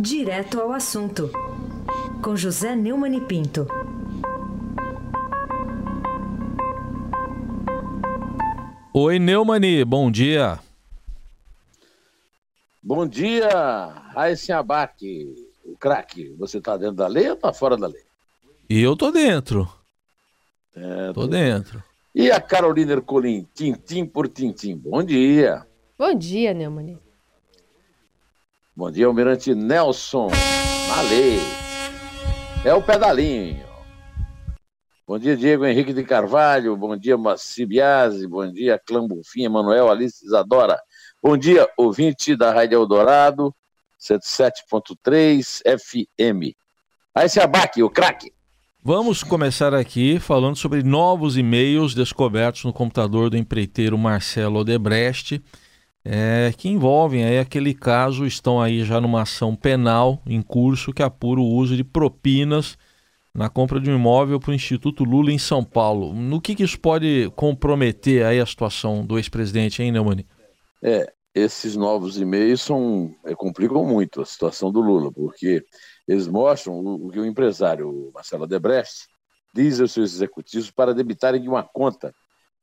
Direto ao assunto, com José Neumann e Pinto. Oi, Neumani, bom dia. Bom dia, Raíssa Abac, o craque. Você tá dentro da lei ou tá fora da lei? E eu tô dentro. É, tô dentro. E a Carolina Ercolim, tintim por tintim. Bom dia. Bom dia, Neumani. Bom dia, Almirante Nelson. Lei. É o pedalinho. Bom dia, Diego Henrique de Carvalho. Bom dia, Maci. Bom dia, Clã Bonfim, Emanuel Alice Isadora. Bom dia, ouvinte da Rádio Eldorado, 107.3 FM. Aí se abaque, o craque. Vamos começar aqui falando sobre novos e-mails descobertos no computador do empreiteiro Marcelo Odebrecht, é, que envolvem aí aquele caso, estão aí já numa ação penal em curso que apura o uso de propinas na compra de um imóvel para o Instituto Lula em São Paulo. No que, que isso pode comprometer aí a situação do ex-presidente, hein, Neumani? É, esses novos e-mails são, é, complicam muito a situação do Lula, porque eles mostram o, o que o empresário Marcelo Debrecht diz aos seus executivos para debitarem de uma conta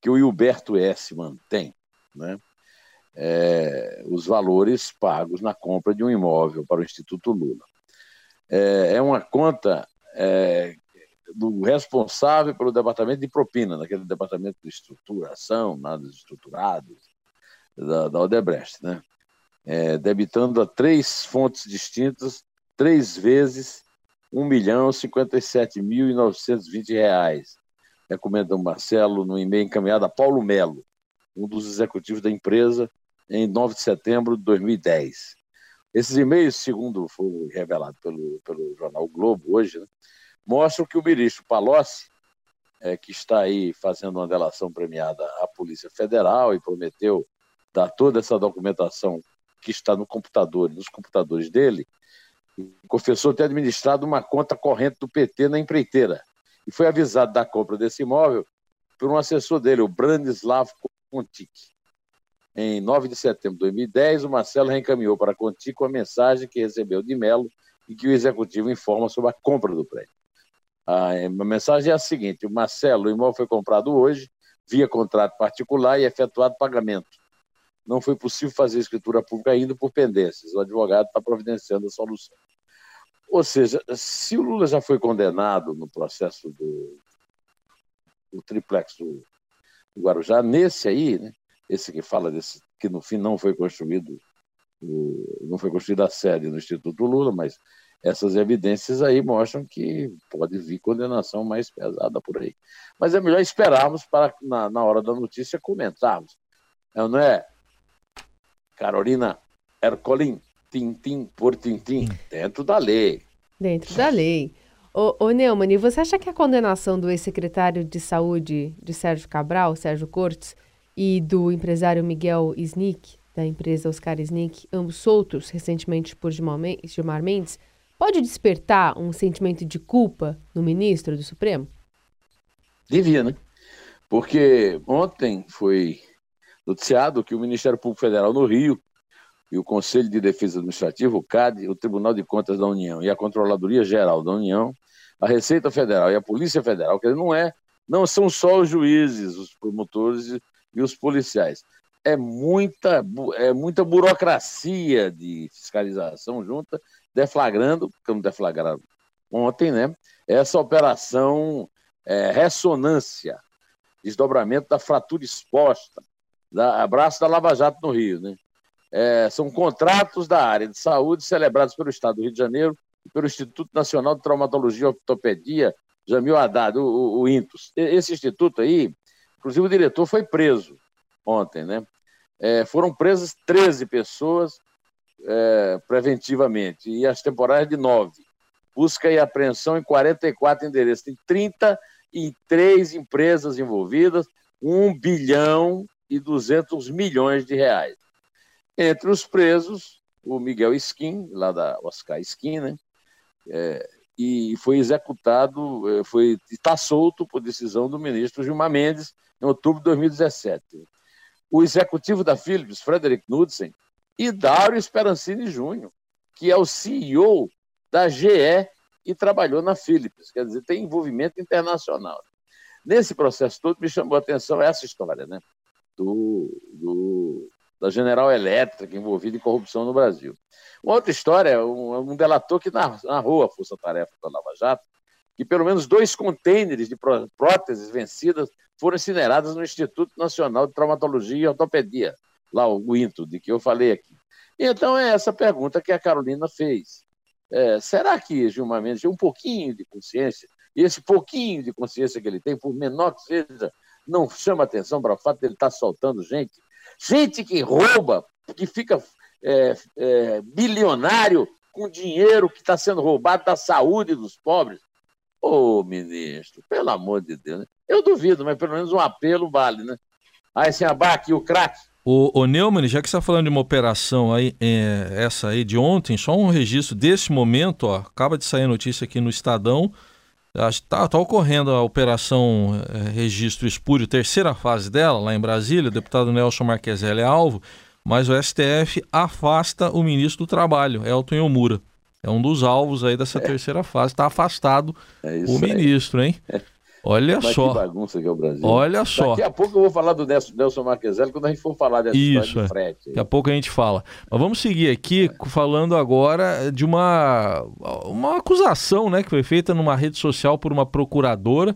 que o Hilberto S. mantém, né? É, os valores pagos na compra de um imóvel para o Instituto Lula. É, é uma conta é, do responsável pelo departamento de propina, naquele departamento de estruturação, nada estruturado, da, da Odebrecht, né? É, debitando a três fontes distintas três vezes 1.057.920 reais. Recomenda o Marcelo no e-mail encaminhado a Paulo Melo, um dos executivos da empresa, em 9 de setembro de 2010. Esses e-mails, segundo foi revelado pelo, pelo jornal Globo hoje, né, mostram que o ministro Palocci, é, que está aí fazendo uma delação premiada à Polícia Federal e prometeu dar toda essa documentação que está no computador, nos computadores dele, confessou ter administrado uma conta corrente do PT na empreiteira e foi avisado da compra desse imóvel por um assessor dele, o Branislav Contic. Em 9 de setembro de 2010, o Marcelo reencaminhou para a Contic a mensagem que recebeu de Melo e que o executivo informa sobre a compra do prédio. A mensagem é a seguinte: o Marcelo, o imóvel foi comprado hoje, via contrato particular e efetuado pagamento não foi possível fazer escritura pública ainda por pendências. O advogado está providenciando a solução. Ou seja, se o Lula já foi condenado no processo do, do triplex do, Guarujá, nesse aí, né, esse que fala desse, que no fim não foi construído, não foi construída a sede no Instituto Lula, mas essas evidências aí mostram que pode vir condenação mais pesada por aí. Mas é melhor esperarmos para, na, na hora da notícia, comentarmos. Não é? Carolina Ercolim, tintim por tintim, dentro da lei. Dentro da lei. Ô, ô Neumann, você acha que a condenação do ex-secretário de Saúde de Sérgio Cabral, Sérgio Cortes, e do empresário Miguel Snick, da empresa Oscar Snick, ambos soltos recentemente por Gilmar Mendes, pode despertar um sentimento de culpa no ministro do Supremo? Devia, né? Porque ontem foi noticiado que o Ministério Público Federal no Rio e o Conselho de Defesa Administrativa, o CAD, o Tribunal de Contas da União e a Controladoria Geral da União, a Receita Federal e a Polícia Federal, que não é, não são só os juízes, os promotores e os policiais. É muita, é muita burocracia de fiscalização junta, deflagrando, como deflagraram ontem, né? Essa operação é, ressonância, desdobramento da fratura exposta, da, abraço da Lava Jato no Rio, né? É, são contratos da área de saúde celebrados pelo Estado do Rio de Janeiro e pelo Instituto Nacional de Traumatologia e Ortopedia, Jamil Haddad, o, o, o INTUS. Esse instituto aí, inclusive o diretor foi preso ontem, né? É, foram presas 13 pessoas é, preventivamente e as temporárias de 9. Busca e apreensão em 44 endereços. Tem 33 empresas envolvidas, 1 bilhão e 200 milhões de reais. Entre os presos, o Miguel Skin, lá da Oscar Skin, né? É, e foi executado, é, foi está solto por decisão do ministro Gilmar Mendes em outubro de 2017. O executivo da Philips, Frederick Knudsen, e Dário Esperancini Júnior, que é o CEO da GE e trabalhou na Philips, quer dizer, tem envolvimento internacional. Nesse processo todo, me chamou a atenção essa história, né? Do, do, da General Elétrica envolvida em corrupção no Brasil. Uma outra história, um, um delator que narrou a força-tarefa da Lava Jato, que pelo menos dois contêineres de próteses vencidas foram incineradas no Instituto Nacional de Traumatologia e Ortopedia, lá o INTO, de que eu falei aqui. Então é essa pergunta que a Carolina fez. É, será que Gilmar Mendes tem um pouquinho de consciência? E esse pouquinho de consciência que ele tem, por menor que seja, não chama atenção para o fato de ele estar soltando gente? Gente que rouba, que fica é, é, bilionário com dinheiro que está sendo roubado da saúde dos pobres. Ô, ministro, pelo amor de Deus, né? Eu duvido, mas pelo menos um apelo vale, né? Aí, sem abaque, o craque. O, o Neumann, já que você está falando de uma operação aí, é, essa aí de ontem, só um registro desse momento, ó, acaba de sair a notícia aqui no Estadão, está tá ocorrendo a operação é, Registro Espúrio, terceira fase dela, lá em Brasília, o deputado Nelson Marqueselli é alvo, mas o STF afasta o ministro do Trabalho, Elton Yomura. É um dos alvos aí dessa é. terceira fase, está afastado é o ministro, hein? Olha Mas só. Que bagunça que é o Brasil. Olha só. Daqui a pouco eu vou falar do Nelson, Marqueselli quando a gente for falar dessa Isso, de frete. Daqui a pouco a gente fala. Mas vamos seguir aqui é. falando agora de uma, uma acusação né, que foi feita numa rede social por uma procuradora.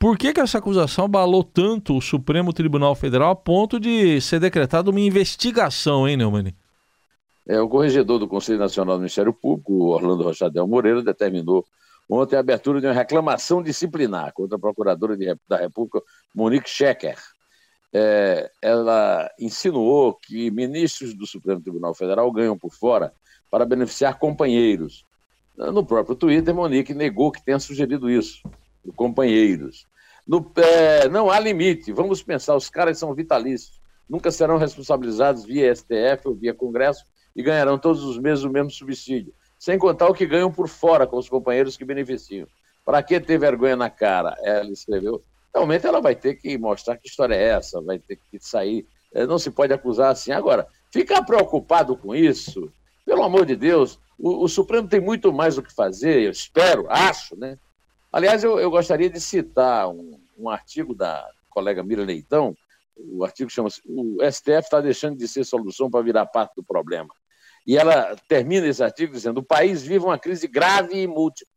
Por que, que essa acusação abalou tanto o Supremo Tribunal Federal a ponto de ser decretada uma investigação, hein, Neumann? É, o corregedor do Conselho Nacional do Ministério Público, Orlando Rochadel Moreira, determinou ontem a abertura de uma reclamação disciplinar contra a Procuradora de, da República, Monique Schecker. É, ela insinuou que ministros do Supremo Tribunal Federal ganham por fora para beneficiar companheiros. No próprio Twitter, Monique negou que tenha sugerido isso, companheiros. No, é, não há limite, vamos pensar, os caras são vitalícios, nunca serão responsabilizados via STF ou via Congresso e ganharão todos os meses o mesmo subsídio sem contar o que ganham por fora com os companheiros que beneficiam. Para que ter vergonha na cara? Ela escreveu. Realmente ela vai ter que mostrar que história é essa, vai ter que sair. É, não se pode acusar assim. Agora, ficar preocupado com isso, pelo amor de Deus, o, o Supremo tem muito mais o que fazer, eu espero, acho, né? Aliás, eu, eu gostaria de citar um, um artigo da colega Mira Leitão, o artigo chama-se O STF está deixando de ser solução para virar parte do problema. E ela termina esse artigo dizendo: o país vive uma crise grave e múltipla.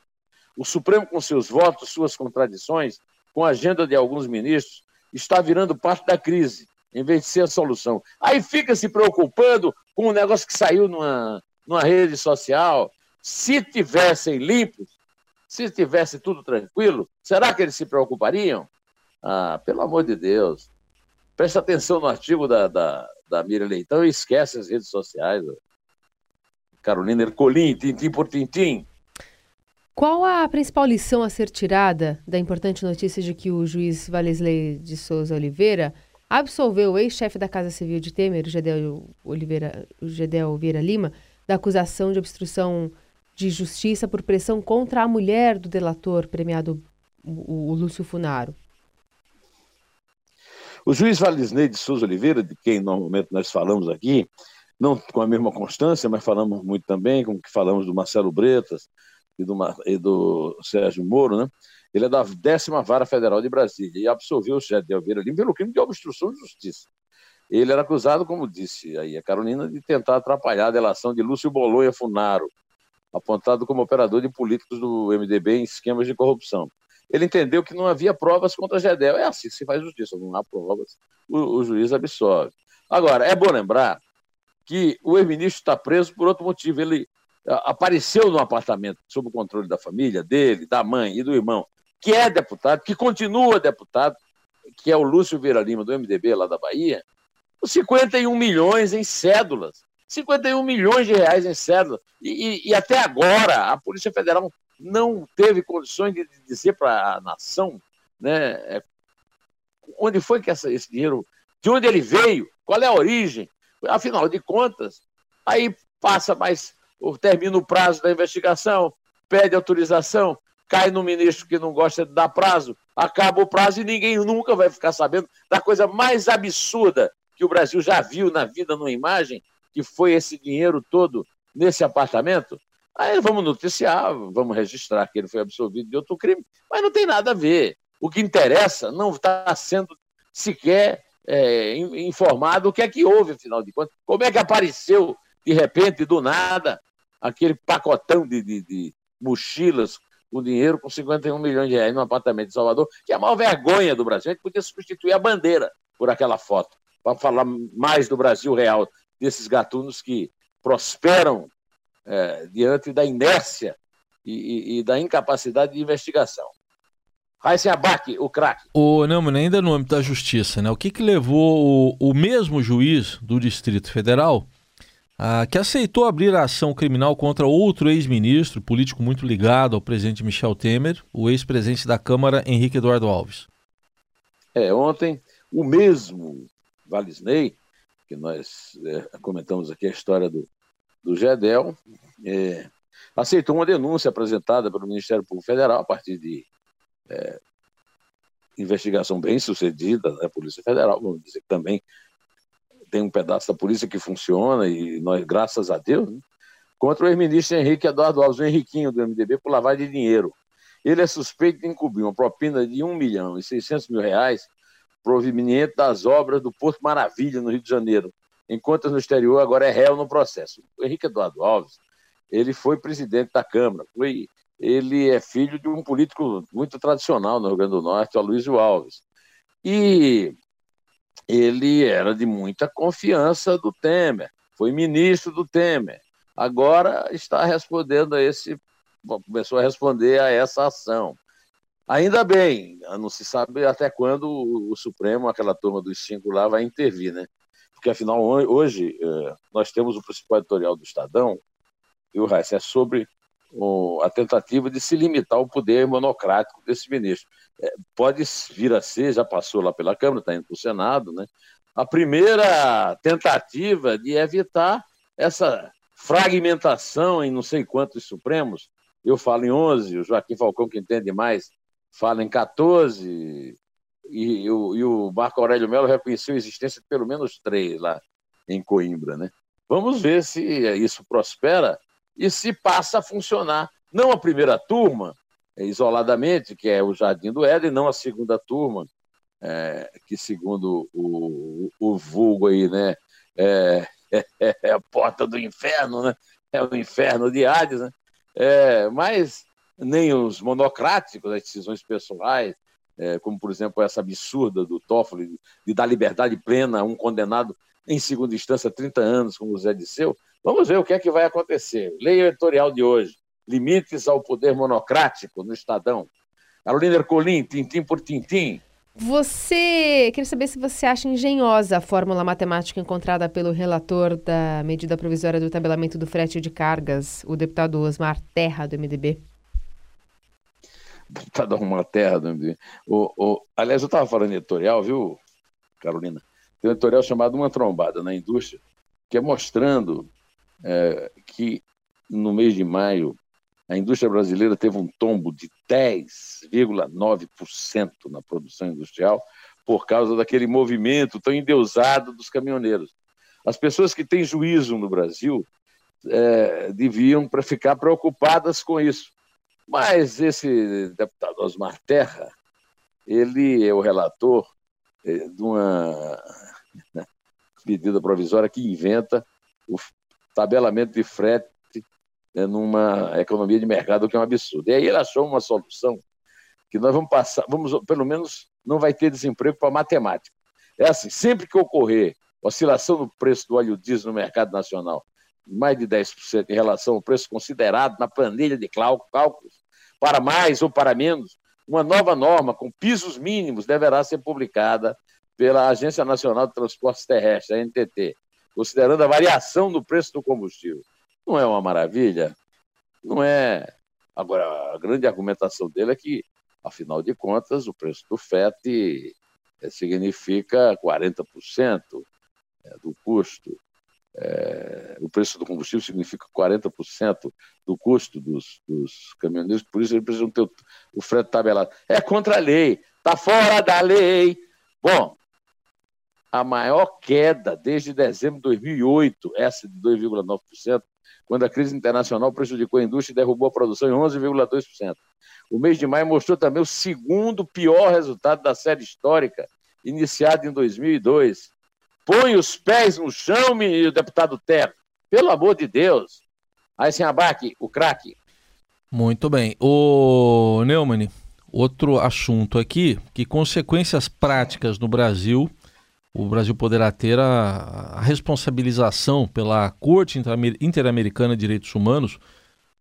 O Supremo, com seus votos, suas contradições, com a agenda de alguns ministros, está virando parte da crise, em vez de ser a solução. Aí fica se preocupando com um negócio que saiu numa, numa rede social. Se tivessem limpos, se tivesse tudo tranquilo, será que eles se preocupariam? Ah, pelo amor de Deus. Preste atenção no artigo da, da, da Miriam Leitão e esquece as redes sociais. Carolina Ercolim, tintim por tintim. Qual a principal lição a ser tirada da importante notícia de que o juiz Valesley de Souza Oliveira absolveu o ex-chefe da Casa Civil de Temer, o Gedel, Oliveira, o Gedel Vieira Lima, da acusação de obstrução de justiça por pressão contra a mulher do delator premiado, o, o Lúcio Funaro? O juiz Valesley de Souza Oliveira, de quem normalmente nós falamos aqui, não com a mesma constância, mas falamos muito também, como que falamos do Marcelo Bretas e do, e do Sérgio Moro, né? Ele é da décima vara federal de Brasília e absolveu o chefe de Lima pelo crime de obstrução de justiça. Ele era acusado, como disse aí a Carolina, de tentar atrapalhar a delação de Lúcio Bolonha Funaro, apontado como operador de políticos do MDB em esquemas de corrupção. Ele entendeu que não havia provas contra Gedel. É assim que se faz justiça, não há provas, o, o juiz absolve. Agora, é bom lembrar que o ex-ministro está preso por outro motivo. Ele apareceu no apartamento sob o controle da família, dele, da mãe e do irmão, que é deputado, que continua deputado, que é o Lúcio Vieira Lima, do MDB lá da Bahia, com 51 milhões em cédulas. 51 milhões de reais em cédulas. E, e, e até agora a Polícia Federal não teve condições de dizer para a nação né, é, onde foi que essa, esse dinheiro, de onde ele veio, qual é a origem, Afinal de contas, aí passa mais, termina o prazo da investigação, pede autorização, cai no ministro que não gosta de dar prazo, acaba o prazo e ninguém nunca vai ficar sabendo da coisa mais absurda que o Brasil já viu na vida numa imagem, que foi esse dinheiro todo nesse apartamento, aí vamos noticiar, vamos registrar que ele foi absolvido de outro crime, mas não tem nada a ver. O que interessa não está sendo sequer é, informado o que é que houve, afinal de contas. Como é que apareceu, de repente, do nada, aquele pacotão de, de, de mochilas com dinheiro com 51 milhões de reais no apartamento de Salvador, que é a maior vergonha do Brasil. A gente podia substituir a bandeira por aquela foto, para falar mais do Brasil real, desses gatunos que prosperam é, diante da inércia e, e, e, da incapacidade de investigação. Raíssa Abac, o craque. O Neumann, ainda no âmbito da justiça, né? o que, que levou o, o mesmo juiz do Distrito Federal ah, que aceitou abrir a ação criminal contra outro ex-ministro, político muito ligado ao presidente Michel Temer, o ex-presidente da Câmara, Henrique Eduardo Alves. É, ontem o mesmo Valisney, que nós é, comentamos aqui a história do, do Gedel, é, aceitou uma denúncia apresentada pelo Ministério Público Federal a partir de é, investigação bem sucedida da Polícia Federal, vamos dizer que também tem um pedaço da polícia que funciona, e nós, graças a Deus, né? contra o ex-ministro Henrique Eduardo Alves, o Henriquinho do MDB, por lavagem de dinheiro. Ele é suspeito de encobrir uma propina de 1 milhão e 600 mil reais proveniente das obras do Porto Maravilha, no Rio de Janeiro, enquanto no exterior agora é réu no processo. O Henrique Eduardo Alves, ele foi presidente da Câmara, foi, ele é filho de um político muito tradicional no Rio Grande do Norte, o Aloysio Alves. E ele era de muita confiança do Temer, foi ministro do Temer. Agora está respondendo a esse, começou a responder a essa ação. Ainda bem, não se sabe até quando o Supremo, aquela turma dos cinco lá, vai intervir, né? Porque afinal, hoje, é, nós temos o principal editorial do Estadão, e o Reis é sobre a tentativa de se limitar o poder monocrático desse ministro. É, pode vir a ser, já passou lá pela Câmara, está indo para o Senado, né? a primeira tentativa de evitar essa fragmentação em não sei quantos Supremos. Eu falo em 11, o Joaquim Falcão, que entende mais, fala em 14, e, e, o, e o Marco Aurélio Melo reconheceu a existência de pelo menos três lá em Coimbra. Né? Vamos ver se isso prospera e se passa a funcionar. Não a primeira turma, é, isoladamente, que é o Jardim do Éden, não a segunda turma, é, que segundo o, o, vulgo aí, né, é, é, é, a porta do inferno, né? É o inferno de Hades, né? É, mas nem os monocráticos, as decisões pessoais, é, como por exemplo essa absurda do Toffoli de dar liberdade plena a um condenado em segunda instância 30 anos, como o Zé Disseu, Vamos ver o que é que vai acontecer. Lei editorial de hoje. Limites ao poder monocrático no Estadão. Carolina Ercolim, tintim por tintim. Você, queria saber se você acha engenhosa a fórmula matemática encontrada pelo relator da medida provisória do tabelamento do frete de cargas, o deputado Osmar Terra, do MDB. Deputado Osmar Terra, do MDB. O, o, aliás, eu estava falando editorial, viu, Carolina? Tem um editorial chamado Uma Trombada na Indústria, que é mostrando é, que no mês de maio a indústria brasileira teve um tombo de 10,9% na produção industrial por causa daquele movimento tão endeusado dos caminhoneiros. As pessoas que têm juízo no Brasil é, deviam para ficar preocupadas com isso. Mas esse deputado Osmar Terra, ele é o relator é, de uma medida provisória que inventa o tabelamento de frete né, numa economia de mercado, que é um absurdo. E aí ele achou uma solução que nós vamos passar, vamos, pelo menos não vai ter desemprego para matemática. É assim, sempre que ocorrer oscilação no preço do óleo diesel no mercado nacional, mais de 10% em relação ao preço considerado na planilha de cálculos, para mais ou para menos, uma nova norma com pisos mínimos deverá ser publicada pela Agência Nacional de Transportes Terrestres, a NTT, considerando a variação do preço do combustível. Não é uma maravilha? Não é. Agora, a grande argumentação dele é que, afinal de contas, o preço do FET eh, significa 40% eh, do custo. É, o preço do combustível significa 40% do custo dos, dos, caminhoneiros, por isso eles precisam ter o, o frete tabelado. É contra a lei, está fora da lei. Bom, a maior queda desde dezembro de 2008, essa de 2,9%, quando a crise internacional prejudicou a indústria e derrubou a produção em 11,2%. O mês de maio mostrou também o segundo pior resultado da série histórica, iniciada em 2002. Põe os pés no chão, o deputado Terra. Pelo amor de Deus. Aí, sem abaque, o craque. Muito bem. O Neumann, outro assunto aqui, que consequências práticas no Brasil o Brasil poderá ter a, a responsabilização pela Corte Interamericana de Direitos Humanos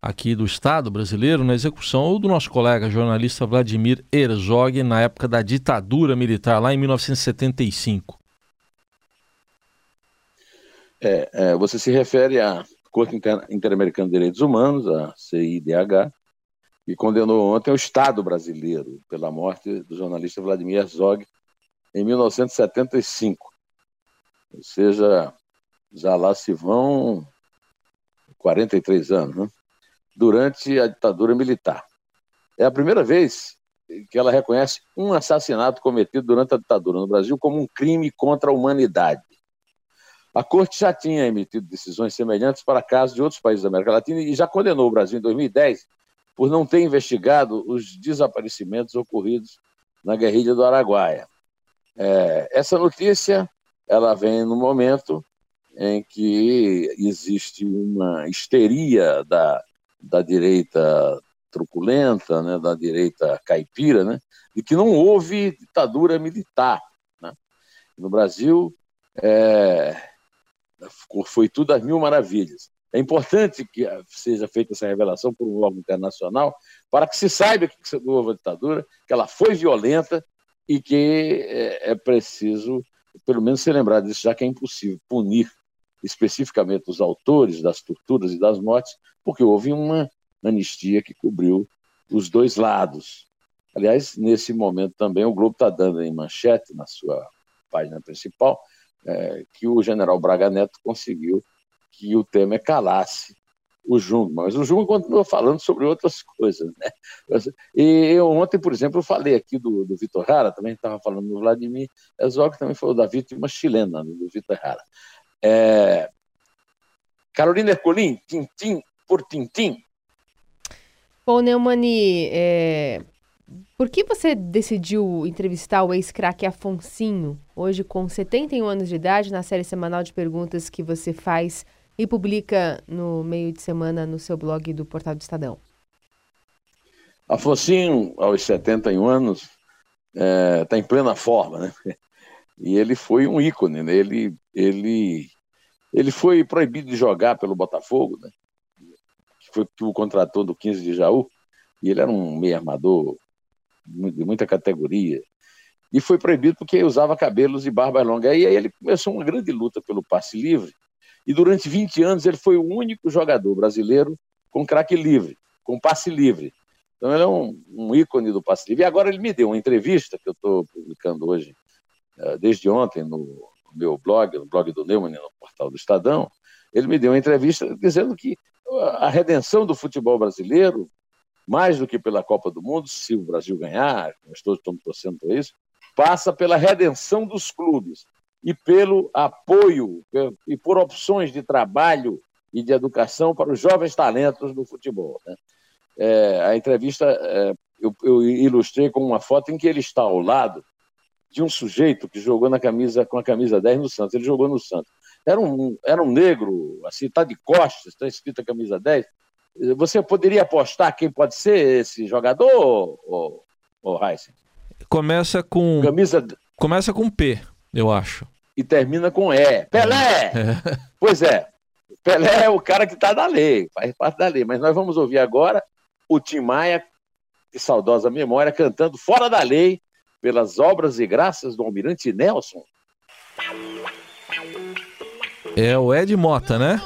aqui do Estado brasileiro na execução do nosso colega jornalista Vladimir Herzog na época da ditadura militar, lá em 1975. É, é, você se refere à Corte Interamericana de Direitos Humanos, a CIDH, que condenou ontem o Estado brasileiro pela morte do jornalista Vladimir Herzog em 1975. Ou seja, já lá se vão 43 anos, né? durante a ditadura militar. É a primeira vez que ela reconhece um assassinato cometido durante a ditadura no Brasil como um crime contra a humanidade. A Corte já tinha emitido decisões semelhantes para casos de outros países da América Latina e já condenou o Brasil em 2010 por não ter investigado os desaparecimentos ocorridos na guerrilha do Araguaia. É, essa notícia ela vem no momento em que existe uma histeria da, da direita truculenta, né, da direita caipira, né, de que não houve ditadura militar. Né? No Brasil, é, foi tudo às mil maravilhas. É importante que seja feita essa revelação por um órgão internacional para que se saiba que houve a ditadura, que ela foi violenta e que é, é preciso, pelo menos, se lembrar disso, já que é impossível punir especificamente os autores das torturas e das mortes, porque houve uma anistia que cobriu os dois lados. Aliás, nesse momento também o Globo está dando em manchete, na sua página principal, é, que o general Braga Neto conseguiu que o Temer calasse o Jungmann, mas o Jungmann continua falando sobre outras coisas. Né? E eu ontem, por exemplo, eu falei aqui do, do Vitor Rara, também estava falando do Vladimir Herzog, também falou da vítima chilena, né, do Vitor Rara. É... Carolina Ercolim, tintim por tintim. Bom, Neumani, é... por que você decidiu entrevistar o ex-craque Afonsinho, hoje com 71 anos de idade, na série semanal de perguntas que você faz e publica no meio de semana no seu blog do Portal do Estadão? Afonso, aos 71 anos, está é, tá em plena forma, né? E ele foi um ícone, né? Ele, ele, ele foi proibido de jogar pelo Botafogo, né? Foi que o contratou do 15 de Jaú, e ele era um meio armador de muita categoria. E foi proibido porque usava cabelos e barba longa. E aí ele começou uma grande luta pelo passe livre, e durante 20 anos ele foi o único jogador brasileiro com craque livre, com passe livre. Então ele é um, um, ícone do passe livre. E agora ele me deu uma entrevista que eu estou publicando hoje, uh, desde ontem, no, meu blog, no blog do Neumann, no portal do Estadão. Ele me deu uma entrevista dizendo que a redenção do futebol brasileiro, mais do que pela Copa do Mundo, se o Brasil ganhar, nós todos estamos torcendo por isso, passa pela redenção dos clubes e pelo apoio e por opções de trabalho e de educação para os jovens talentos do futebol. Né? É, a entrevista é, eu, eu, ilustrei com uma foto em que ele está ao lado de um sujeito que jogou na camisa com a camisa 10 no Santos. Ele jogou no Santos. Era um, era um negro, assim, está de costas, está escrito a camisa 10. Você poderia apostar quem pode ser esse jogador, ou, ou Heisen? Começa com. Camisa... Começa com P eu acho. E termina com E. Pelé! É. Pois é. Pelé é o cara que está na lei, faz parte da lei. Mas nós vamos ouvir agora o Tim Maia, de saudosa memória, cantando Fora da Lei, pelas obras e graças do Almirante Nelson. É o Ed Mota, né?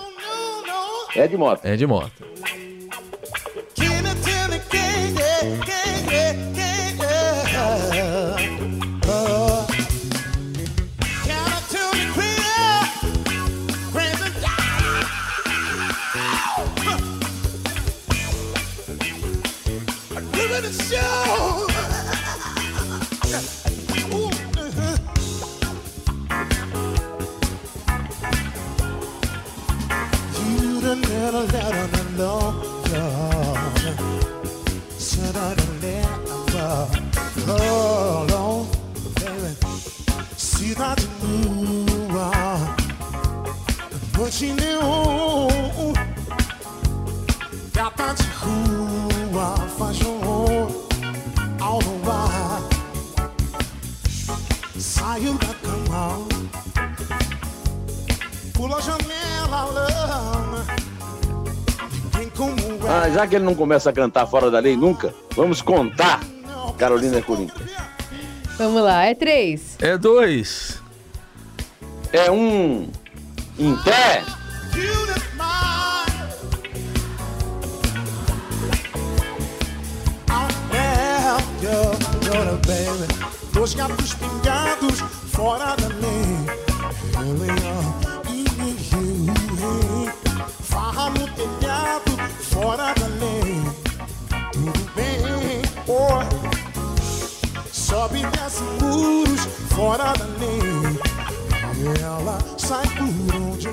Ed Mota. Ed Mota. was out on the já que ele não começa a cantar fora da lei nunca, vamos contar Carolina Corinthians. Vamos lá, é três. É dois. É um em pé. Dois gatos pingados fora da lei. Fora da lei. Tudo bem, oh. Sobe e desce muros fora da lei. Ela sai por onde